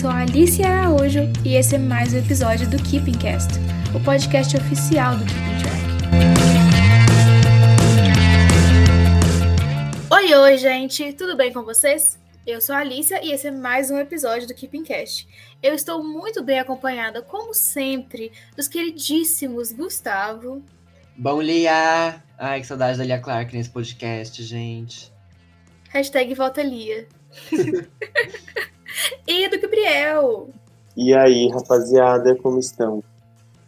sou a Alice Araújo e esse é mais um episódio do Keeping Cast, o podcast oficial do Keeping Track. Oi, oi, gente, tudo bem com vocês? Eu sou a Alicia e esse é mais um episódio do Keeping Cast. Eu estou muito bem acompanhada, como sempre, dos queridíssimos Gustavo. Bom, Lia! Ai, que saudade da Lia Clark nesse podcast, gente. Hashtag volta Lia. e do Gabriel. E aí, rapaziada, como estão?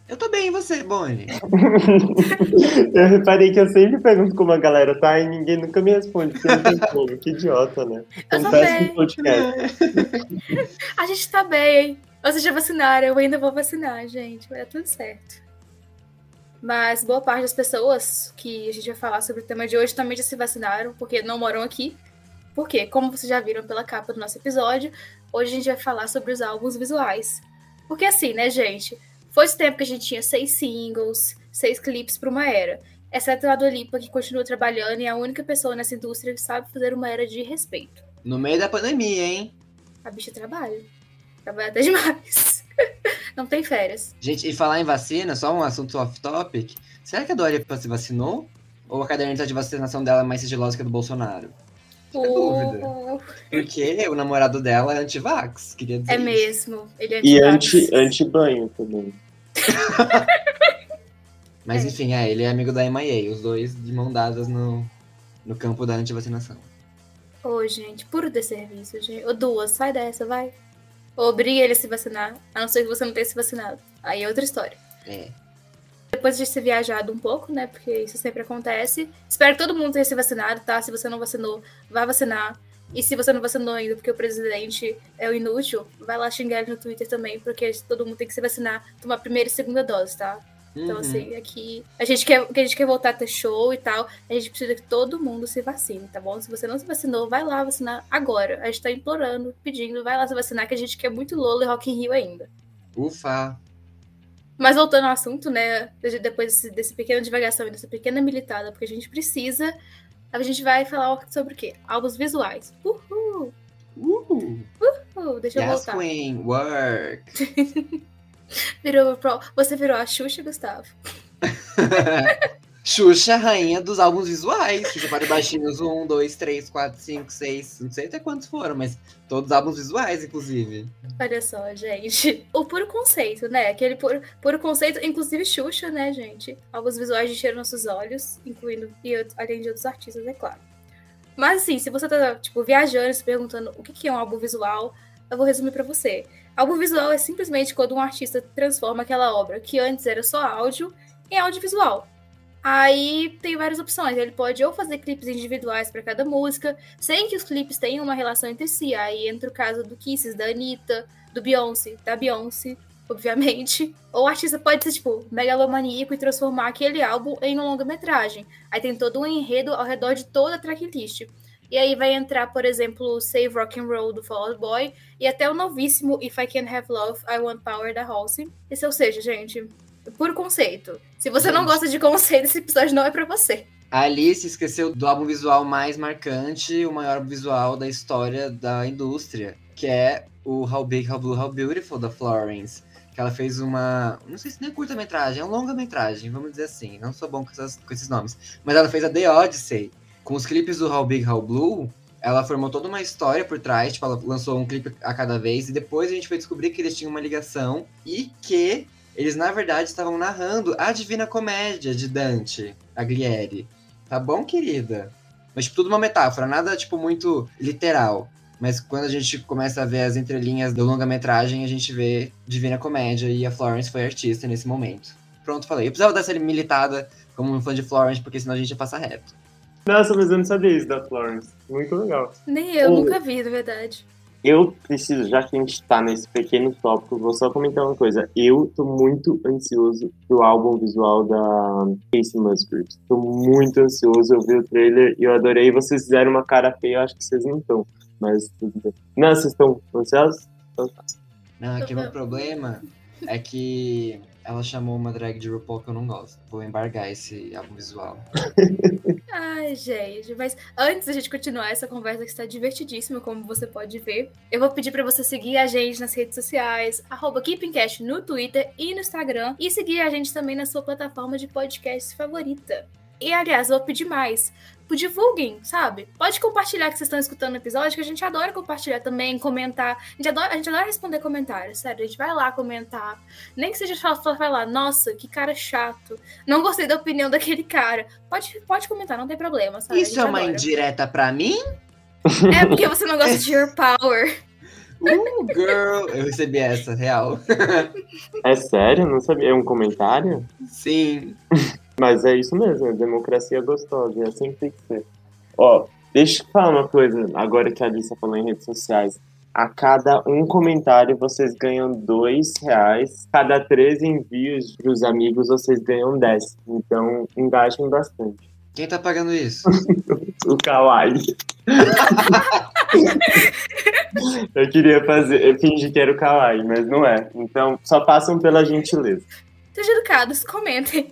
Eu tô bem, e você, Bonnie? eu reparei que eu sempre pergunto como a galera tá e ninguém nunca me responde, porque não tem como. Que idiota, né? Acontece no podcast. a gente tá bem. Vocês já vacinaram, eu ainda vou vacinar, gente. Vai dar tudo certo. Mas boa parte das pessoas que a gente vai falar sobre o tema de hoje também já se vacinaram, porque não moram aqui. Porque, como vocês já viram pela capa do nosso episódio, hoje a gente vai falar sobre os álbuns visuais. Porque assim, né, gente? Foi esse tempo que a gente tinha seis singles, seis clipes para uma era. Exceto a Dua Lipa, que continua trabalhando e é a única pessoa nessa indústria que sabe fazer uma era de respeito. No meio da pandemia, hein? A bicha trabalha. Trabalha até demais. Não tem férias. Gente, e falar em vacina, só um assunto off-topic. Será que a Dua Lipa se vacinou? Ou a caderneta de vacinação dela é mais sigilosa que a do Bolsonaro? Dúvida. Porque o namorado dela é anti-vax, queria dizer. É mesmo, ele é E anti-banho anti também. Mas é. enfim, é, ele é amigo da MIA, os dois de mão dadas no, no campo da antivacinação. Ô, gente, puro desserviço, gente. Ô, duas, sai dessa, vai. Obriga ele a se vacinar, a não ser que você não tenha se vacinado. Aí é outra história. É. Depois de ter viajado um pouco, né? Porque isso sempre acontece. Espero que todo mundo tenha se vacinado, tá? Se você não vacinou, vá vacinar. E se você não vacinou ainda porque o presidente é o inútil, vai lá xingar ele no Twitter também, porque todo mundo tem que se vacinar, tomar primeira e segunda dose, tá? Então, uhum. assim, aqui. A gente, quer, a gente quer voltar a ter show e tal. A gente precisa que todo mundo se vacine, tá bom? Se você não se vacinou, vai lá vacinar agora. A gente tá implorando, pedindo, vai lá se vacinar, que a gente quer muito Lolo e Rock in Rio ainda. Ufa! Mas voltando ao assunto, né? Depois desse, desse pequena divagação e dessa pequena militada, porque a gente precisa, a gente vai falar sobre o quê? Álbuns visuais. Uhul! Uhul! Uhul! Deixa eu voltar. Queen, work! Virou. Você virou a Xuxa, Gustavo. Xuxa, rainha dos álbuns visuais. Xuxa para baixinhos 1, 2, 3, 4, 5, 6. Não sei até quantos foram, mas todos álbuns visuais, inclusive. Olha só, gente. O puro conceito, né? Aquele puro, puro conceito, inclusive Xuxa, né, gente? Álbuns visuais encheram nossos olhos, incluindo, e além de outros artistas, é claro. Mas assim, se você tá, tipo, viajando, se perguntando o que é um álbum visual, eu vou resumir para você. Álbum visual é simplesmente quando um artista transforma aquela obra que antes era só áudio em audiovisual. Aí tem várias opções. Ele pode ou fazer clipes individuais para cada música, sem que os clipes tenham uma relação entre si. Aí entra o caso do Kisses, da Anitta, do Beyoncé, da Beyoncé, obviamente. Ou o artista pode ser, tipo, megalomaníaco e transformar aquele álbum em uma longa-metragem. Aí tem todo um enredo ao redor de toda a tracklist. E aí vai entrar, por exemplo, Save Rock and Roll do Fall Out Boy e até o novíssimo If I Can Have Love, I Want Power da Halsey. Esse, ou seja, gente, por conceito. Se você não gosta de conceito, esse episódio não é para você. A Alice esqueceu do álbum visual mais marcante, o maior visual da história da indústria, que é o How Big, How Blue, How Beautiful da Florence. Que ela fez uma. Não sei se nem é curta-metragem, é uma longa-metragem, vamos dizer assim. Não sou bom com, essas, com esses nomes. Mas ela fez a The Odyssey, com os clipes do How Big, How Blue, ela formou toda uma história por trás, tipo, ela lançou um clipe a cada vez, e depois a gente foi descobrir que eles tinham uma ligação e que eles, na verdade, estavam narrando a Divina Comédia de Dante Alighieri. Tá bom, querida? Mas, tipo, tudo uma metáfora, nada, tipo, muito literal. Mas quando a gente começa a ver as entrelinhas do longa-metragem, a gente vê Divina Comédia e a Florence foi artista nesse momento. Pronto, falei. Eu precisava dessa militada como um fã de Florence, porque senão a gente ia passar reto. Nossa, mas eu não sabia isso da Florence. Muito legal. Nem eu, nunca vi, na verdade. Eu preciso, já que a gente tá nesse pequeno tópico, vou só comentar uma coisa. Eu tô muito ansioso pro álbum visual da Casey Musgraves. Tô muito ansioso, eu vi o trailer e eu adorei. Vocês fizeram uma cara feia, eu acho que vocês não estão. Mas tudo bem. Não, vocês estão ansiosos? Então tá. Não, aqui o meu problema é que ela chamou uma drag de RuPaul que eu não gosto. Vou embargar esse álbum visual. Ai, gente, mas antes da gente continuar essa conversa que está divertidíssima, como você pode ver, eu vou pedir para você seguir a gente nas redes sociais, arroba KeepingCast no Twitter e no Instagram, e seguir a gente também na sua plataforma de podcast favorita. E aliás, vou pedir mais divulguem, sabe? Pode compartilhar que vocês estão escutando o episódio, que a gente adora compartilhar também, comentar. A gente adora, a gente adora responder comentários, sério. A gente vai lá comentar. Nem que seja só vai lá, nossa, que cara chato. Não gostei da opinião daquele cara. Pode, pode comentar, não tem problema, sabe? Isso é uma adora. indireta pra mim? É porque você não gosta de Your Power. Uh, girl! Eu recebi essa, real. É sério? Não sabia. É um comentário? Sim. Mas é isso mesmo, é democracia gostosa, é assim que tem que ser. Ó, deixa eu falar uma coisa, agora que a Alice falou em redes sociais. A cada um comentário vocês ganham dois reais. Cada três envios para os amigos vocês ganham dez. Então engajem bastante. Quem tá pagando isso? o Kawaii. eu queria fazer, eu fingi que era o Kawaii, mas não é. Então só passam pela gentileza. Sejam educados, comentem.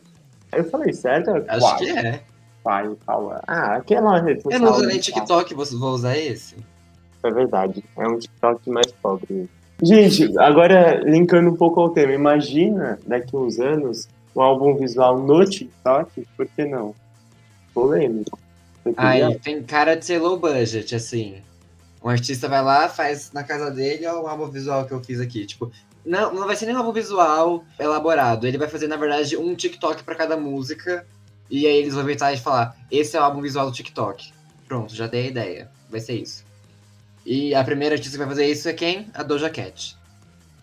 Eu falei certo? Acho Qual? que é. Pai, fala. Ah, aquela rede social. Eu não uso nem TikTok, vou usar esse. É verdade. É um TikTok mais pobre. Gente, agora linkando um pouco ao tema, imagina daqui a uns anos um álbum visual no TikTok, por que não? Polêmico. Aí tem cara de ser low budget, assim. Um artista vai lá, faz na casa dele, ó, o álbum visual que eu fiz aqui. Tipo, não, não vai ser nem um álbum visual elaborado. Ele vai fazer, na verdade, um TikTok para cada música. E aí eles vão inventar e falar: esse é o álbum visual do TikTok. Pronto, já dei a ideia. Vai ser isso. E a primeira artista que vai fazer isso é quem? A Doja Cat.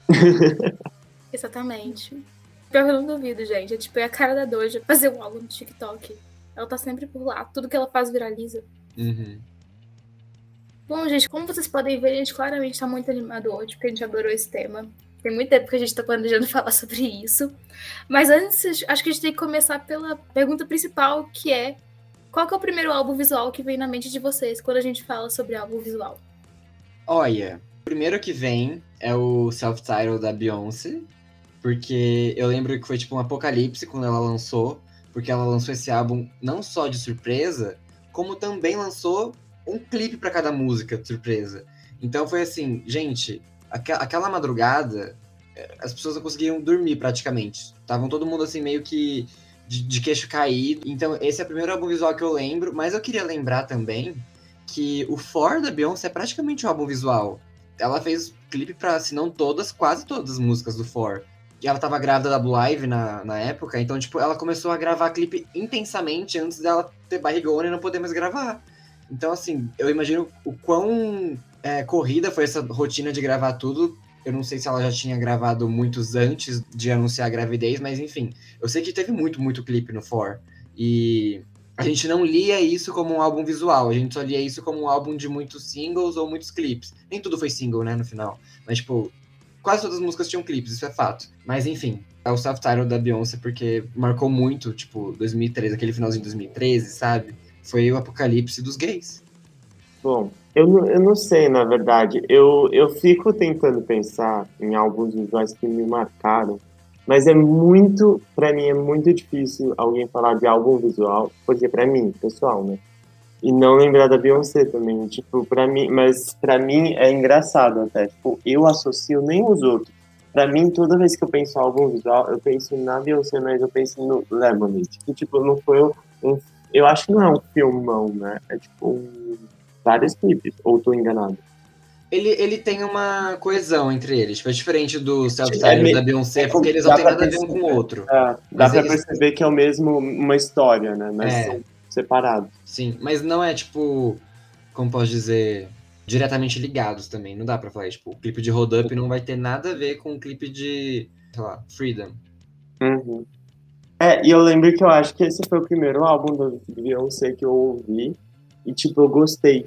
Exatamente. Pior que eu não duvido, gente. É tipo, é a cara da Doja fazer um álbum no TikTok. Ela tá sempre por lá. Tudo que ela faz viraliza. Uhum. Bom, gente, como vocês podem ver, a gente claramente tá muito animado hoje, porque a gente adorou esse tema. Tem muito tempo que a gente está planejando falar sobre isso. Mas antes, acho que a gente tem que começar pela pergunta principal, que é qual que é o primeiro álbum visual que vem na mente de vocês quando a gente fala sobre álbum visual? Olha, o primeiro que vem é o self-title da Beyoncé, porque eu lembro que foi tipo um apocalipse quando ela lançou, porque ela lançou esse álbum não só de surpresa, como também lançou um clipe para cada música de surpresa. Então foi assim, gente, aquela madrugada, é, as pessoas não conseguiam dormir praticamente. Estavam todo mundo assim, meio que de, de, queixo caído. Então, esse é o primeiro álbum visual que eu lembro, mas eu queria lembrar também que o For da Beyoncé é praticamente um álbum visual. Ela fez clipe para, se não todas, quase todas as músicas do For. E ela tava grávida da Blue Live na, na época, então, tipo, ela começou a gravar clipe intensamente antes dela ter barrigona e não poder mais gravar. Então, assim, eu imagino o quão é, corrida foi essa rotina de gravar tudo. Eu não sei se ela já tinha gravado muitos antes de anunciar a gravidez, mas enfim. Eu sei que teve muito, muito clipe no For. E a gente não lia isso como um álbum visual, a gente só lia isso como um álbum de muitos singles ou muitos clipes. Nem tudo foi single, né, no final. Mas, tipo, quase todas as músicas tinham clipes, isso é fato. Mas, enfim, é o self-title da Beyoncé porque marcou muito, tipo, 2013, aquele finalzinho de 2013, sabe? Foi o apocalipse dos gays. Bom, eu não, eu não sei, na verdade. Eu, eu fico tentando pensar em alguns visuais que me marcaram, mas é muito, para mim, é muito difícil alguém falar de álbum visual, porque para mim, pessoal, né? E não lembrar da Beyoncé também, tipo, para mim, mas para mim é engraçado até, tipo, eu associo nem os outros. Para mim, toda vez que eu penso em álbum visual, eu penso na Beyoncé, mas eu penso no Lemonade, que tipo, não foi um, eu acho que não é um filmão, né? É tipo um vários clipes, ou tô enganado? Ele, ele tem uma coesão entre eles, tipo, é diferente do self-title é, da Beyoncé, é, porque eles não têm nada a ver um com o outro. É, dá pra eles... perceber que é o mesmo, uma história, né? Mas é. são separados. Sim, mas não é, tipo, como posso dizer, diretamente ligados também. Não dá pra falar, tipo, o clipe de Hold Up não vai ter nada a ver com o clipe de, sei lá, Freedom. Uhum. É, e eu lembro que eu acho que esse foi o primeiro álbum do Beyoncé que eu ouvi. E, tipo, eu gostei.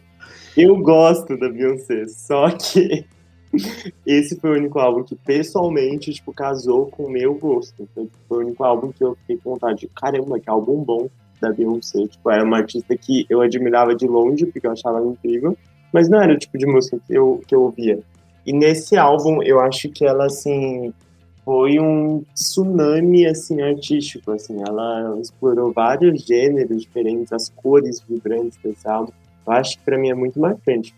Eu gosto da Beyoncé, só que esse foi o único álbum que pessoalmente, tipo, casou com o meu gosto. Então, tipo, foi o único álbum que eu fiquei com vontade de, caramba, que álbum bom da Beyoncé. Tipo, era uma artista que eu admirava de longe, porque eu achava incrível, mas não era o tipo de música que eu, que eu ouvia. E nesse álbum, eu acho que ela, assim, foi um tsunami assim artístico, assim, ela explorou vários gêneros diferentes, as cores vibrantes desse álbum. Eu acho que para mim é muito marcante.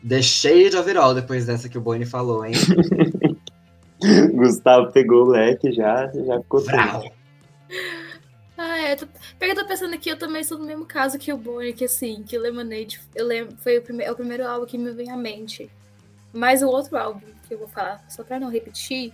Deixei de overall depois dessa que o Boni falou, hein? Gustavo pegou o leque já, já ficou. Ah, é. Tô... Porque eu tô pensando aqui, eu também sou do mesmo caso que o Bonnie, que assim, que Lemonade eu lembro, foi o, prime... é o primeiro álbum que me vem à mente. Mas o outro álbum que eu vou falar, só pra não repetir,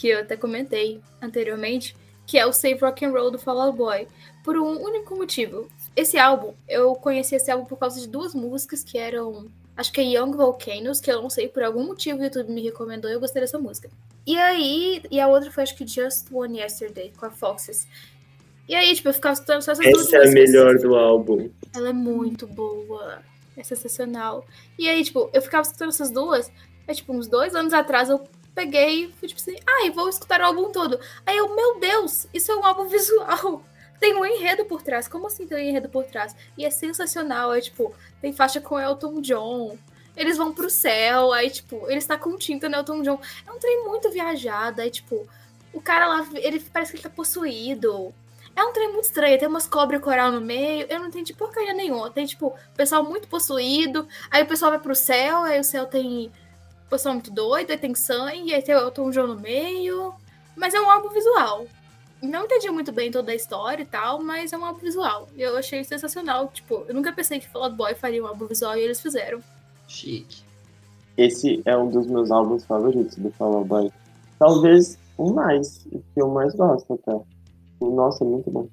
que eu até comentei anteriormente, que é o Save Rock and Roll do Fall Out Boy, por um único motivo. Esse álbum, eu conheci esse álbum por causa de duas músicas que eram, acho que é Young Volcanoes, que eu não sei, por algum motivo o YouTube me recomendou e eu gostei dessa música. E aí, e a outra foi acho que Just One Yesterday, com a Foxes. E aí, tipo, eu ficava escutando só essas duas Essa é a músicas. melhor do álbum. Ela é muito boa. É sensacional. E aí, tipo, eu ficava escutando essas duas. Aí, tipo, uns dois anos atrás eu peguei e fui tipo assim, ai, vou escutar o álbum todo. Aí eu, meu Deus, isso é um álbum visual. Tem um enredo por trás. Como assim tem um enredo por trás? E é sensacional. É tipo, tem faixa com Elton John. Eles vão pro céu. Aí, tipo, ele está com tinta no Elton John. É um trem muito viajado. Aí, tipo, o cara lá, ele parece que ele tá possuído. É um trem muito estranho, tem umas cobras coral no meio, eu não entendi porcaria nenhuma. Tem, tipo, pessoal muito possuído, aí o pessoal vai pro céu, aí o céu tem pessoal muito doido, aí tem sangue, aí tem o Elton John no meio. Mas é um álbum visual. Não entendi muito bem toda a história e tal, mas é um álbum visual. E eu achei sensacional. Tipo, eu nunca pensei que Fall Out Boy faria um álbum visual e eles fizeram. Chique. Esse é um dos meus álbuns favoritos do Fall Out Boy. Talvez o mais, o que eu mais gosto até. Nossa, muito bom.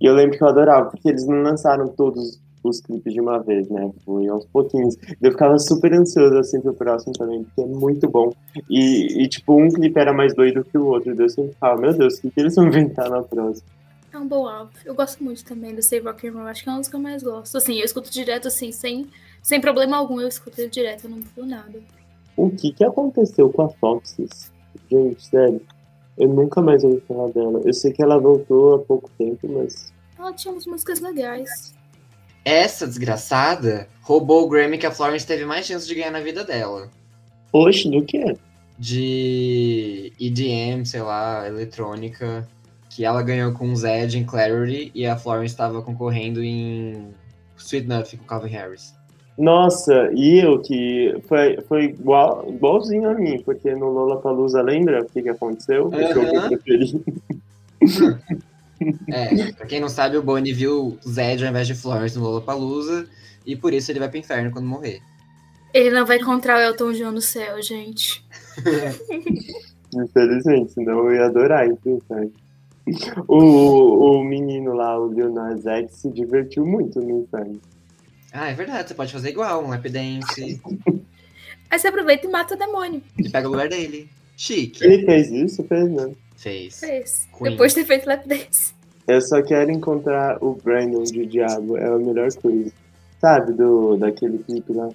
E eu lembro que eu adorava, porque eles não lançaram todos os clipes de uma vez, né? Foi aos pouquinhos. Eu ficava super ansioso, assim, pro próximo também, porque é muito bom. E, e tipo, um clipe era mais doido que o outro. Eu sempre ficava, meu Deus, o que, que eles vão inventar na próxima? É um bom álbum. Eu gosto muito também do Save Rock and Roll. Acho que é um dos que eu mais gosto. Assim, eu escuto direto, assim, sem, sem problema algum. Eu escuto ele direto, eu não falo nada. O que que aconteceu com a Foxes? Gente, sério. Eu nunca mais ouvi falar dela. Eu sei que ela voltou há pouco tempo, mas. Ela tinha umas músicas legais. Essa desgraçada roubou o Grammy que a Florence teve mais chance de ganhar na vida dela. Oxe, do que? De EDM, sei lá, eletrônica. Que ela ganhou com Zed em Clarity e a Florence estava concorrendo em Sweet Nothing com Calvin Harris. Nossa, e eu que foi, foi igual, igualzinho a mim, porque no Lollapalooza, lembra o que, que aconteceu? O show que eu preferi. É, pra quem não sabe, o Bonnie viu Zed ao invés de Florence no Lollapalooza e por isso ele vai pro inferno quando morrer. Ele não vai encontrar o Elton John no céu, gente. Infelizmente, senão eu ia adorar ir pro inferno. O, o menino lá, o Nas X, se divertiu muito no inferno. Ah, é verdade, você pode fazer igual, um lap dance Aí você aproveita e mata o demônio. e pega o lugar dele. Chique. Ele fez isso? Fez não. Fez. Fez. Queen. Depois de ter feito lap dance. Eu só quero encontrar o Brandon de Diabo, é a melhor coisa. Sabe, do, daquele clipe lá?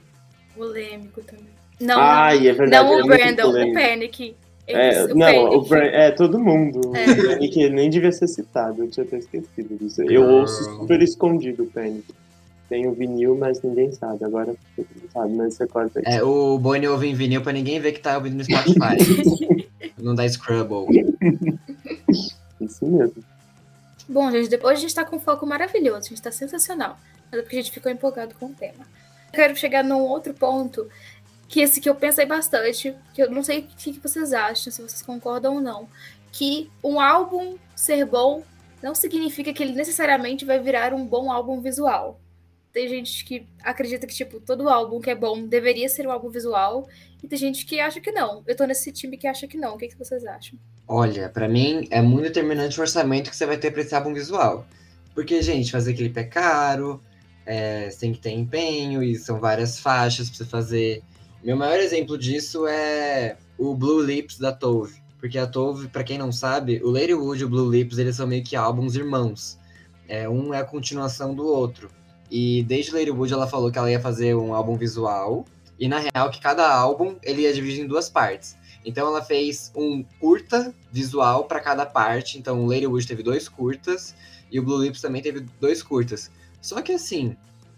Polêmico também. Não, Ai, é verdade. não é o Brandon, o. Panic. É, Eles- não, Panic. o Bran, é todo mundo. É. O Panic nem devia ser citado, eu tinha até esquecido disso. Eu Girl. ouço super escondido o Panic. Tem o vinil, mas ninguém sabe. Agora sabe, mas você corta aqui. É, o Bonnie ouve em vinil pra ninguém ver que tá ouvindo no Spotify. não dá Scrubble. Isso mesmo. Bom, gente, depois a gente tá com um foco maravilhoso, a gente tá sensacional. Mas é porque a gente ficou empolgado com o tema. Eu quero chegar num outro ponto, que esse que eu pensei bastante, que eu não sei o que vocês acham, se vocês concordam ou não. Que um álbum ser bom não significa que ele necessariamente vai virar um bom álbum visual. Tem gente que acredita que, tipo, todo álbum que é bom deveria ser um álbum visual, e tem gente que acha que não. Eu tô nesse time que acha que não. O que, que vocês acham? Olha, pra mim é muito determinante o orçamento que você vai ter pra esse álbum visual. Porque, gente, fazer clipe é caro, é, você tem que ter empenho, e são várias faixas pra você fazer. Meu maior exemplo disso é o Blue Lips da Tove. Porque a Tove, pra quem não sabe, o Ladywood e o Blue Lips, eles são meio que álbuns irmãos. É, um é a continuação do outro. E desde Ladywood ela falou que ela ia fazer um álbum visual. E na real que cada álbum ele ia dividir em duas partes. Então ela fez um curta visual para cada parte. Então Ladywood teve dois curtas e o Blue Lips também teve dois curtas. Só que assim,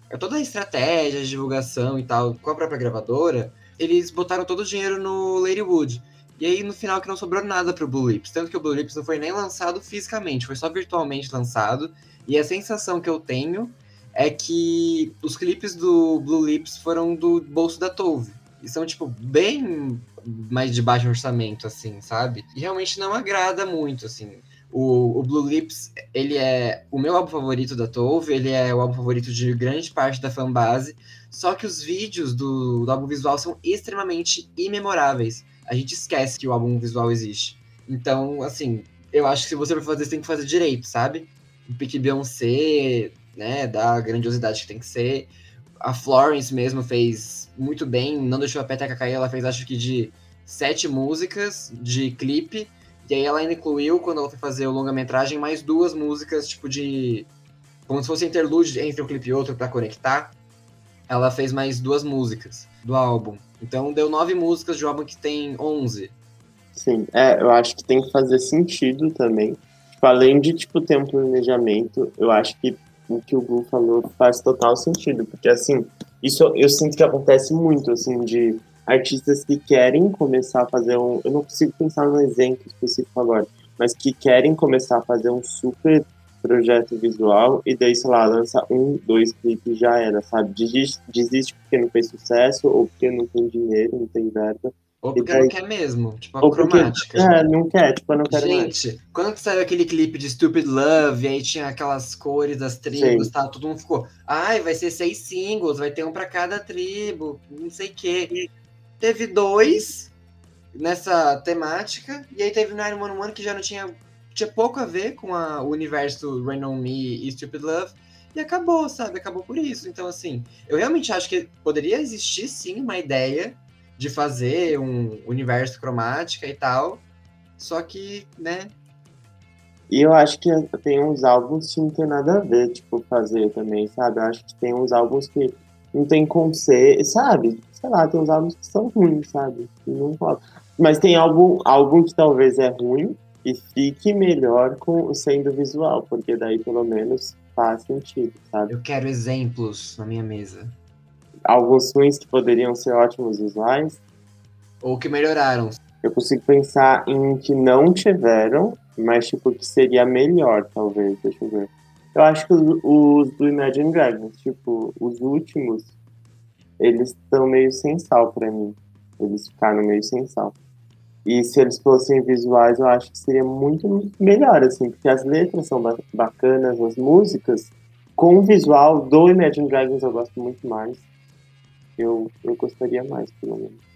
é toda a estratégia de divulgação e tal com a própria gravadora, eles botaram todo o dinheiro no Ladywood. E aí, no final, que não sobrou nada pro Blue Lips. Tanto que o Blue Lips não foi nem lançado fisicamente, foi só virtualmente lançado. E a sensação que eu tenho é que os clipes do Blue Lips foram do bolso da Tove. E são, tipo, bem mais de baixo orçamento, assim, sabe? E realmente não agrada muito, assim. O, o, Blue Lips, ele é o meu álbum favorito da Tove, ele é o álbum favorito de grande parte da fanbase, só que os vídeos do, do álbum visual são extremamente imemoráveis. A gente esquece que o álbum visual existe. Então, assim, eu acho que se você for fazer, você tem que fazer direito, sabe? O pique Beyoncé, né, da grandiosidade que tem que ser. A Florence mesmo fez muito bem, não deixou a peteca cair, ela fez acho que de sete músicas de clipe, e aí ela ainda incluiu, quando ela foi fazer o longa-metragem, mais duas músicas, tipo de. Como se fosse interlude entre um clipe e outro para conectar. Ela fez mais duas músicas do álbum. Então deu nove músicas de um álbum que tem onze. Sim, é, eu acho que tem que fazer sentido também. Tipo, além de tipo, ter um planejamento, eu acho que o que o Gu falou faz total sentido. Porque assim, isso eu sinto que acontece muito, assim, de artistas que querem começar a fazer um. Eu não consigo pensar num exemplo específico agora, mas que querem começar a fazer um super projeto visual e daí, sei lá, lança um, dois clipes já era, sabe? Desiste, desiste porque não fez sucesso ou porque não tem dinheiro, não tem verba. Ou porque daí... não quer mesmo, tipo a cromática. Porque, é, não quer, tipo, eu não quero Gente, mais. quando saiu aquele clipe de Stupid Love, e aí tinha aquelas cores das tribos, tá, todo mundo ficou, ai, vai ser seis singles, vai ter um para cada tribo, não sei o quê. Teve dois nessa temática, e aí teve 911 que já não tinha, tinha pouco a ver com a, o universo Rain On Me e Stupid Love, e acabou, sabe? Acabou por isso. Então, assim, eu realmente acho que poderia existir sim uma ideia de fazer um universo cromática e tal, só que, né? E eu acho que tem uns álbuns que não tem nada a ver, tipo, fazer também, sabe? Eu acho que tem uns álbuns que não tem como ser, sabe? sei lá, tem uns álbuns que são ruins, sabe? Não Mas tem álbum, álbum que talvez é ruim e fique melhor com sendo visual, porque daí pelo menos faz sentido, sabe? Eu quero exemplos na minha mesa. Alguns ruins que poderiam ser ótimos visuais. Ou que melhoraram. Eu consigo pensar em que não tiveram, mas tipo, que seria melhor, talvez, deixa eu ver. Eu acho que os, os do Imagine Dragons, tipo, os últimos eles estão meio sem sal para mim. Eles ficaram meio sem sal. E se eles fossem visuais, eu acho que seria muito melhor, assim, porque as letras são bacanas, as músicas, com o visual do Imagine Dragons eu gosto muito mais. Eu, eu gostaria mais, pelo menos.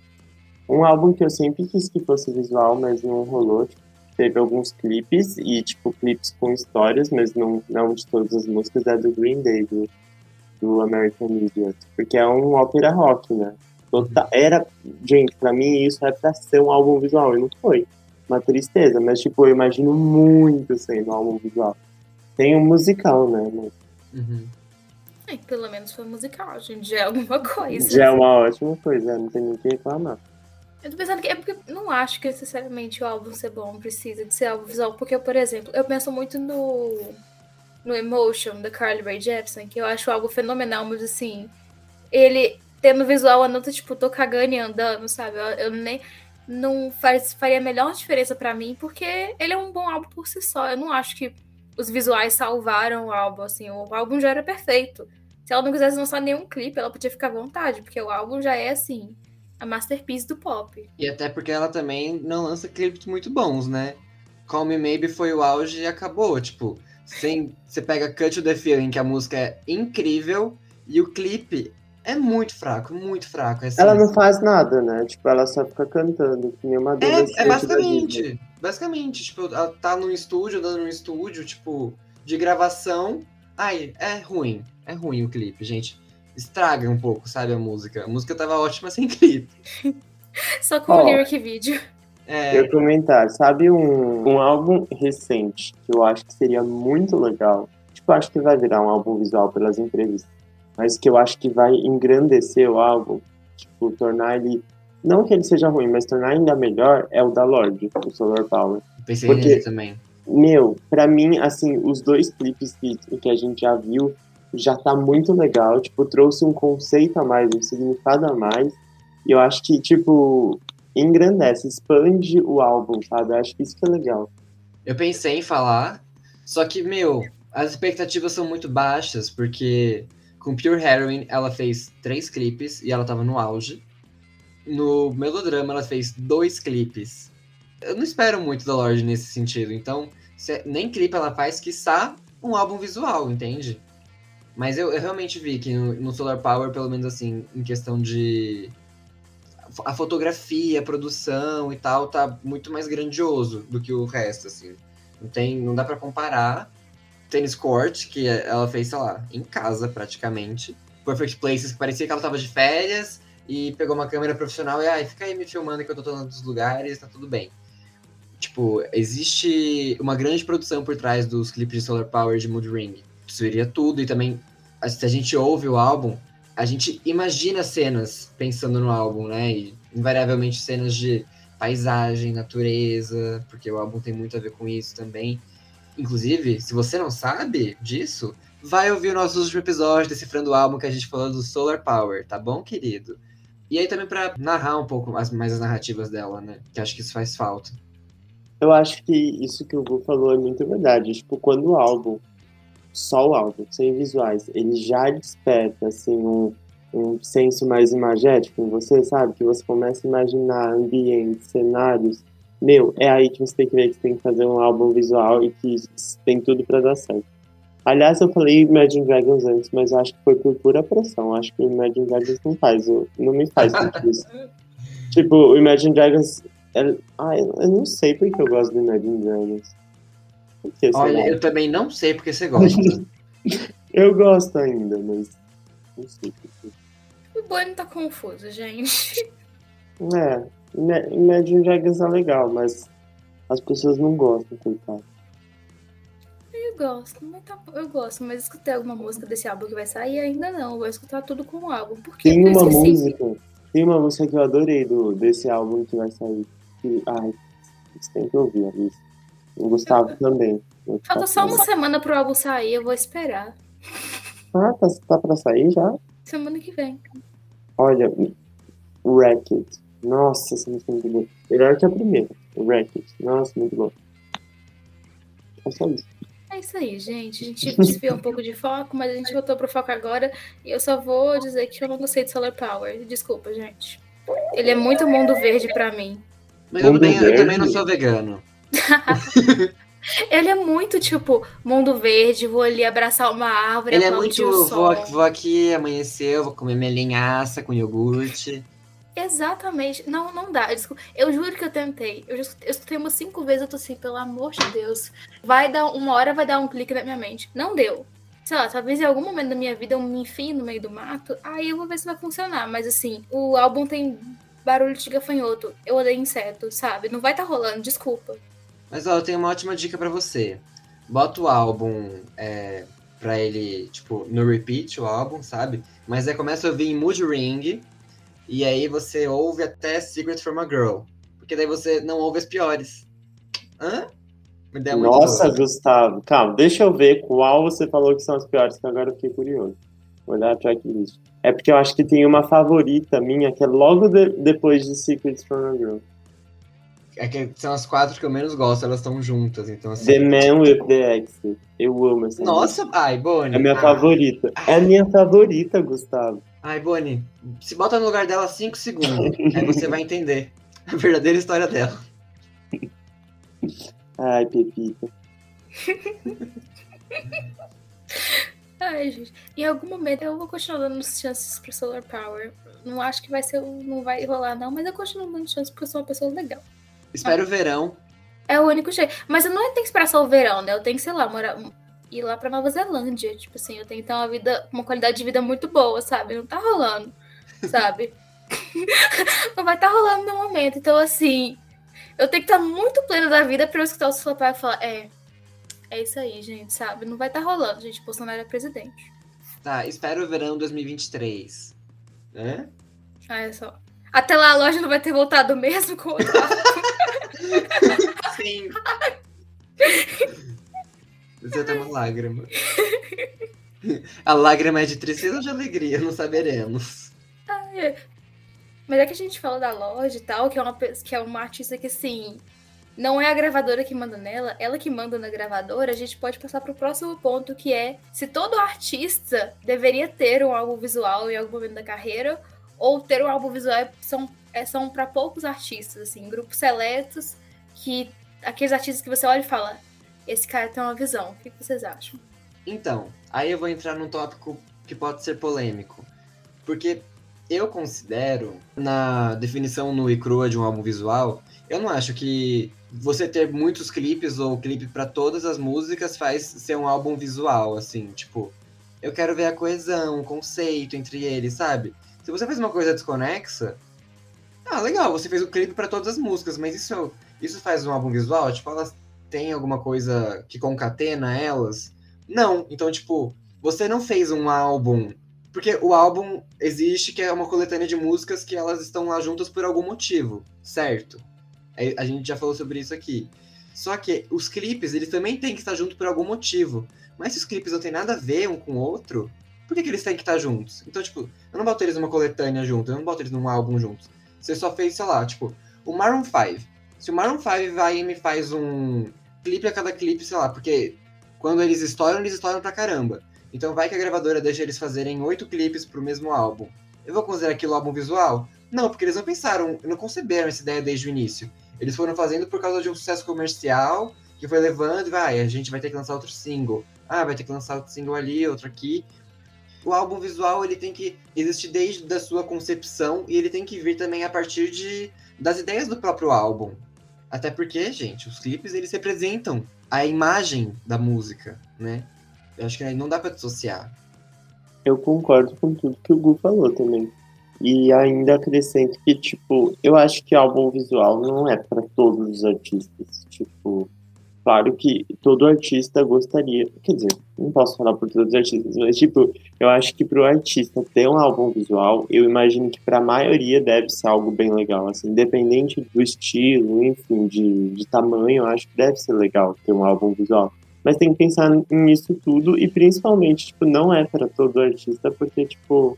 Um álbum que eu sempre quis que fosse visual, mas não rolou. Tipo, teve alguns clipes, e, tipo, clipes com histórias, mas não, não de todas as músicas, é do Green Day, do do American Idiot, porque é um ópera rock, né? Tota, era, gente, pra mim isso é pra ser um álbum visual, e não foi. Uma tristeza, mas tipo, eu imagino muito sendo um álbum visual. Tem um musical, né? Mas... Uhum. É, pelo menos foi musical, gente, já é alguma coisa. Já é uma ótima coisa, não tem nem que reclamar. Eu tô pensando que é porque não acho que necessariamente o álbum ser bom precisa de ser álbum visual, porque, por exemplo, eu penso muito no no Emotion, da Carly Rae Jepsen, que eu acho algo fenomenal, mas assim, ele tendo visual, a nota, tipo, tô cagando e andando, sabe? Eu, eu nem. Não faz, faria a melhor diferença para mim, porque ele é um bom álbum por si só. Eu não acho que os visuais salvaram o álbum, assim, o álbum já era perfeito. Se ela não quisesse lançar nenhum clipe, ela podia ficar à vontade, porque o álbum já é, assim, a masterpiece do pop. E até porque ela também não lança clipes muito bons, né? Call Me Maybe foi o auge e acabou, tipo sem, você pega Cut the Feeling, que a música é incrível, e o clipe é muito fraco, muito fraco. É assim, ela não faz nada, né? Tipo, ela só fica cantando, que nem uma É, é basicamente. Basicamente, tipo, ela tá num estúdio, andando num estúdio, tipo, de gravação. Ai, é ruim. É ruim o clipe, gente. Estraga um pouco, sabe, a música. A música tava ótima sem clipe. só com o lyric vídeo. É... Eu comentar, sabe um, um álbum recente que eu acho que seria muito legal? Tipo, acho que vai virar um álbum visual pelas entrevistas, mas que eu acho que vai engrandecer o álbum, tipo, tornar ele. Não que ele seja ruim, mas tornar ainda melhor é o da Lorde, o Solar Power. Pensei Porque, nele também. Meu, pra mim, assim, os dois clipes que, que a gente já viu já tá muito legal. Tipo, trouxe um conceito a mais, um significado a mais. E eu acho que, tipo, engrandece, expande o álbum, sabe? Eu acho que isso que é legal. Eu pensei em falar, só que, meu, as expectativas são muito baixas, porque com Pure Heroine ela fez três clipes e ela tava no auge. No Melodrama ela fez dois clipes. Eu não espero muito da Lorde nesse sentido, então se- nem clipe ela faz, quiçá um álbum visual, entende? Mas eu, eu realmente vi que no, no Solar Power, pelo menos assim, em questão de. A fotografia, a produção e tal, tá muito mais grandioso do que o resto, assim. Não, tem, não dá pra comparar. Tennis Court, que ela fez, sei lá, em casa praticamente. Perfect Places, que parecia que ela tava de férias e pegou uma câmera profissional e, ai, fica aí me filmando que eu tô todos os lugares, tá tudo bem. Tipo, existe uma grande produção por trás dos clipes de Solar Power de Mood Ring. Isso seria tudo e também, se a gente ouve o álbum, a gente imagina cenas pensando no álbum, né? E invariavelmente cenas de paisagem, natureza, porque o álbum tem muito a ver com isso também. Inclusive, se você não sabe disso, vai ouvir o nosso último episódio decifrando o álbum que a gente falou do Solar Power, tá bom, querido? E aí também pra narrar um pouco mais as narrativas dela, né? Que acho que isso faz falta. Eu acho que isso que o Gu falou é muito verdade. Tipo, quando o álbum, só o álbum, sem visuais, ele já desperta, assim, um, um senso mais imagético em você, sabe? Que você começa a imaginar ambientes, cenários. Meu, é aí que você tem que ver que você tem que fazer um álbum visual e que tem tudo pra dar certo. Aliás, eu falei Imagine Dragons antes, mas eu acho que foi por pura pressão. Acho que o Imagine Dragons não faz, não me faz sentido isso. tipo, o Imagine Dragons. É- ah, eu eu não sei porque eu gosto do Imagine Dragons. Por que, sei Olha, lá? eu também não sei porque você gosta. Eu gosto ainda, mas. Não sei por quê. O Bonnie tá confuso, gente. É, Ima- Imagine Dragons é legal, mas as pessoas não gostam, coitado. Eu gosto, mas tá, eu gosto, mas escutei alguma música desse álbum que vai sair ainda não. Eu vou escutar tudo com o álbum. Porque Tem eu uma música, tem uma música que eu adorei do, desse álbum que vai sair. Que, ai, você tem que ouvir, Alice. O Gustavo também. Falta só uma semana pro álbum sair, eu vou esperar. Ah, tá, tá pra sair já? Semana que vem. Olha, Racket. Nossa, essa música é muito boa. Melhor que a primeira. Racket. Nossa, muito boa. É só isso. É isso aí, gente. A gente desviou um pouco de foco, mas a gente voltou pro foco agora. E eu só vou dizer que eu não gostei de Solar Power. Desculpa, gente. Ele é muito mundo verde pra mim. Mas Mundo bem, eu verde. também não sou vegano. Ele é muito, tipo, mundo verde, vou ali abraçar uma árvore, Ele é muito. Vou, vou aqui, amanheceu, vou comer minha linhaça com iogurte. Exatamente. Não, não dá. Desculpa. Eu juro que eu tentei. Eu, eu escutei umas cinco vezes, eu tô assim, pelo amor de Deus. Vai dar uma hora, vai dar um clique na minha mente. Não deu. Sei lá, talvez em algum momento da minha vida eu me enfie no meio do mato. Aí eu vou ver se vai funcionar. Mas assim, o álbum tem barulho de gafanhoto. Eu odeio inseto, sabe? Não vai tá rolando, desculpa. Mas ó, eu tenho uma ótima dica pra você. Bota o álbum é, pra ele, tipo, no repeat, o álbum, sabe? Mas aí começa a ouvir em Mood Ring. E aí você ouve até Secret from a Girl. Porque daí você não ouve as piores. Hã? Nossa, boa. Gustavo. Calma, deixa eu ver qual você falou que são as piores, que agora eu fiquei curioso. Vou olhar a tracklist. É porque eu acho que tem uma favorita minha, que é logo de- depois de Secrets from a Girl. É que são as quatro que eu menos gosto, elas estão juntas. Então, assim. The Man with the Axe. Eu amo essa música. Nossa, ai, Bonnie. É minha Ah, favorita. É a minha favorita, Gustavo. Ai, Bonnie, se bota no lugar dela 5 segundos, aí você vai entender a verdadeira história dela. Ai, Pepita. Ai, gente. Em algum momento eu vou continuar dando chances pro Solar Power. Não acho que vai ser. Não vai rolar, não, mas eu continuo dando chances porque eu sou uma pessoa legal. Espero o verão. É o único jeito. Mas eu não tenho que esperar só o verão, né? Eu tenho que, sei lá, morar, ir lá pra Nova Zelândia. Tipo assim, eu tenho que ter uma vida, uma qualidade de vida muito boa, sabe? Não tá rolando, sabe? não vai tá rolando no momento. Então, assim, eu tenho que estar muito plena da vida pra eu escutar o seu pai e falar, é, é isso aí, gente, sabe? Não vai tá rolando, gente. Bolsonaro é presidente. Tá, espero o verão 2023. Né? Olha só. Até lá a loja não vai ter voltado mesmo com outro Sim. Você até uma lágrima. A lágrima é de tristeza ou de alegria? Não saberemos. Ai, Mas é que a gente fala da Lorde e tal, que é uma, que é uma artista que, assim, não é a gravadora que manda nela, ela que manda na gravadora, a gente pode passar para o próximo ponto, que é se todo artista deveria ter um álbum visual em algum momento da carreira, ou ter um álbum visual é, são, é, são para poucos artistas, assim, grupos seletos, que aqueles artistas que você olha e fala, esse cara tem uma visão. O que vocês acham? Então, aí eu vou entrar num tópico que pode ser polêmico. Porque eu considero, na definição no e crua de um álbum visual, eu não acho que você ter muitos clipes ou clipe para todas as músicas faz ser um álbum visual, assim, tipo, eu quero ver a coesão, o conceito entre eles, sabe? Se você faz uma coisa desconexa, ah, legal, você fez o clipe para todas as músicas, mas isso, isso faz um álbum visual? Tipo, elas têm alguma coisa que concatena elas? Não, então, tipo, você não fez um álbum. Porque o álbum existe, que é uma coletânea de músicas que elas estão lá juntas por algum motivo, certo? É, a gente já falou sobre isso aqui. Só que os clipes, eles também têm que estar juntos por algum motivo. Mas se os clipes não têm nada a ver um com o outro, por que, que eles têm que estar juntos? Então, tipo, eu não boto eles numa coletânea juntos, eu não boto eles num álbum juntos. Você só fez, sei lá, tipo, o Maroon 5. Se o Maroon 5 vai e me faz um clipe a cada clipe, sei lá, porque quando eles estouram, eles estouram pra caramba. Então vai que a gravadora deixa eles fazerem oito clipes pro mesmo álbum. Eu vou considerar aquilo álbum visual? Não, porque eles não pensaram, não conceberam essa ideia desde o início. Eles foram fazendo por causa de um sucesso comercial que foi levando e vai, a gente vai ter que lançar outro single. Ah, vai ter que lançar outro single ali, outro aqui. O álbum visual ele tem que existir desde a sua concepção e ele tem que vir também a partir de, das ideias do próprio álbum. Até porque, gente, os clipes eles representam a imagem da música, né? Eu acho que não dá para dissociar. Eu concordo com tudo que o Gu falou também. E ainda acrescento que, tipo, eu acho que álbum visual não é para todos os artistas. Tipo, claro que todo artista gostaria. Quer dizer, não posso falar por todos os artistas, mas, tipo, eu acho que pro artista ter um álbum visual, eu imagino que pra maioria deve ser algo bem legal. Assim, independente do estilo, enfim, de, de tamanho, eu acho que deve ser legal ter um álbum visual. Mas tem que pensar nisso tudo e principalmente, tipo, não é para todo artista, porque, tipo,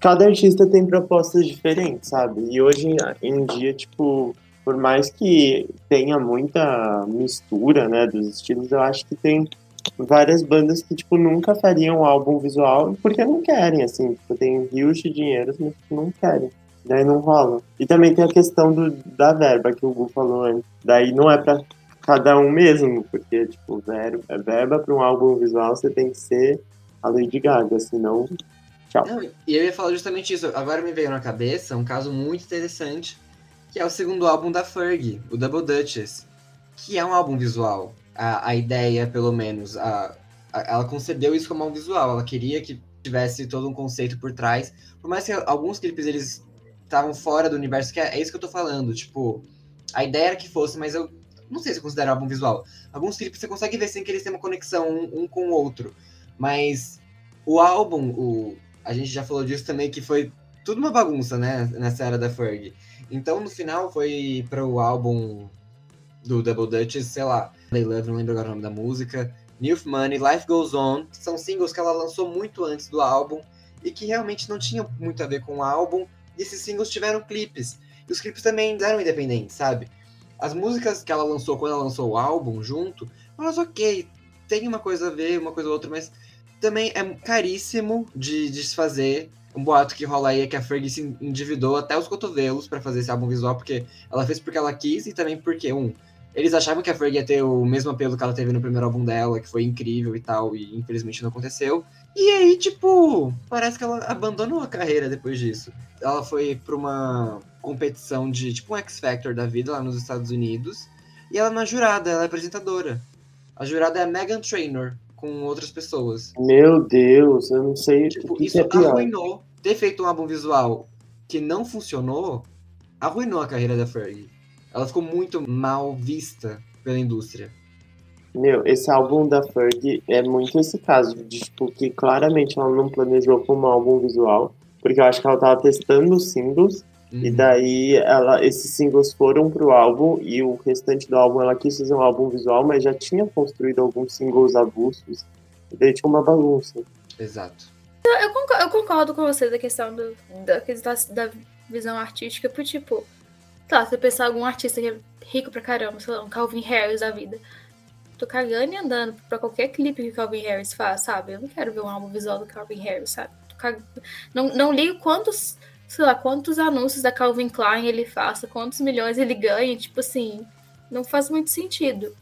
cada artista tem propostas diferentes, sabe? E hoje em dia, tipo, por mais que tenha muita mistura, né, dos estilos, eu acho que tem várias bandas que, tipo, nunca fariam um álbum visual porque não querem, assim, tipo, tem rios de dinheiro, mas tipo, não querem. Daí não rola. E também tem a questão do, da verba que o Gu falou antes. Daí não é pra cada um mesmo, porque, tipo, verba, verba pra um álbum visual você tem que ser a Lady Gaga, senão Tchau. Não, e eu ia falar justamente isso. Agora me veio na cabeça um caso muito interessante, que é o segundo álbum da Fergie, o Double Duchess, que é um álbum visual. A, a ideia, pelo menos, a, a, ela concebeu isso como um visual. Ela queria que tivesse todo um conceito por trás. Por mais que alguns clipes eles estavam fora do universo, que é, é isso que eu tô falando. Tipo, a ideia era que fosse, mas eu não sei se eu considero álbum visual. Alguns clipes você consegue ver sem que eles tenham uma conexão um, um com o outro. Mas o álbum, o, a gente já falou disso também, que foi tudo uma bagunça, né, nessa era da Ferg. Então, no final, foi para o álbum do Double Dutch, sei lá, They Love, não lembro agora o nome da música, New Money, Life Goes On, são singles que ela lançou muito antes do álbum e que realmente não tinham muito a ver com o álbum, e esses singles tiveram clipes. E os clipes também eram independentes, sabe? As músicas que ela lançou quando ela lançou o álbum junto, elas ok, tem uma coisa a ver, uma coisa ou outra, mas também é caríssimo de desfazer. Um boato que rola aí é que a Fergie se endividou até os cotovelos para fazer esse álbum visual, porque ela fez porque ela quis e também porque, um, eles achavam que a Fergie ia ter o mesmo apelo que ela teve no primeiro álbum dela, que foi incrível e tal, e infelizmente não aconteceu. E aí, tipo, parece que ela abandonou a carreira depois disso. Ela foi pra uma competição de, tipo, um X Factor da vida lá nos Estados Unidos, e ela é uma jurada, ela é apresentadora. A jurada é a Megan Trainor, com outras pessoas. Meu Deus, eu não sei tipo, o isso é arruinou. Ter feito um álbum visual que não funcionou, arruinou a carreira da Fergie. Ela ficou muito mal vista pela indústria. Meu, esse álbum da Fergie é muito esse caso, de, tipo, que claramente ela não planejou como um álbum visual, porque eu acho que ela tava testando os singles Uhum. E daí ela, esses singles foram pro álbum e o restante do álbum ela quis fazer um álbum visual, mas já tinha construído alguns singles avulsos. E daí tinha uma bagunça. Exato. Eu concordo, eu concordo com você da questão do, da, da, visão artística pro tipo. Tá, se você pensar algum artista que é rico pra caramba, sei lá, um Calvin Harris da vida. Tô cagando e andando pra qualquer clipe que o Calvin Harris faz, sabe? Eu não quero ver um álbum visual do Calvin Harris, sabe? Cag... Não, não ligo quantos, sei lá, quantos anúncios da Calvin Klein ele faça, quantos milhões ele ganha, tipo assim, não faz muito sentido.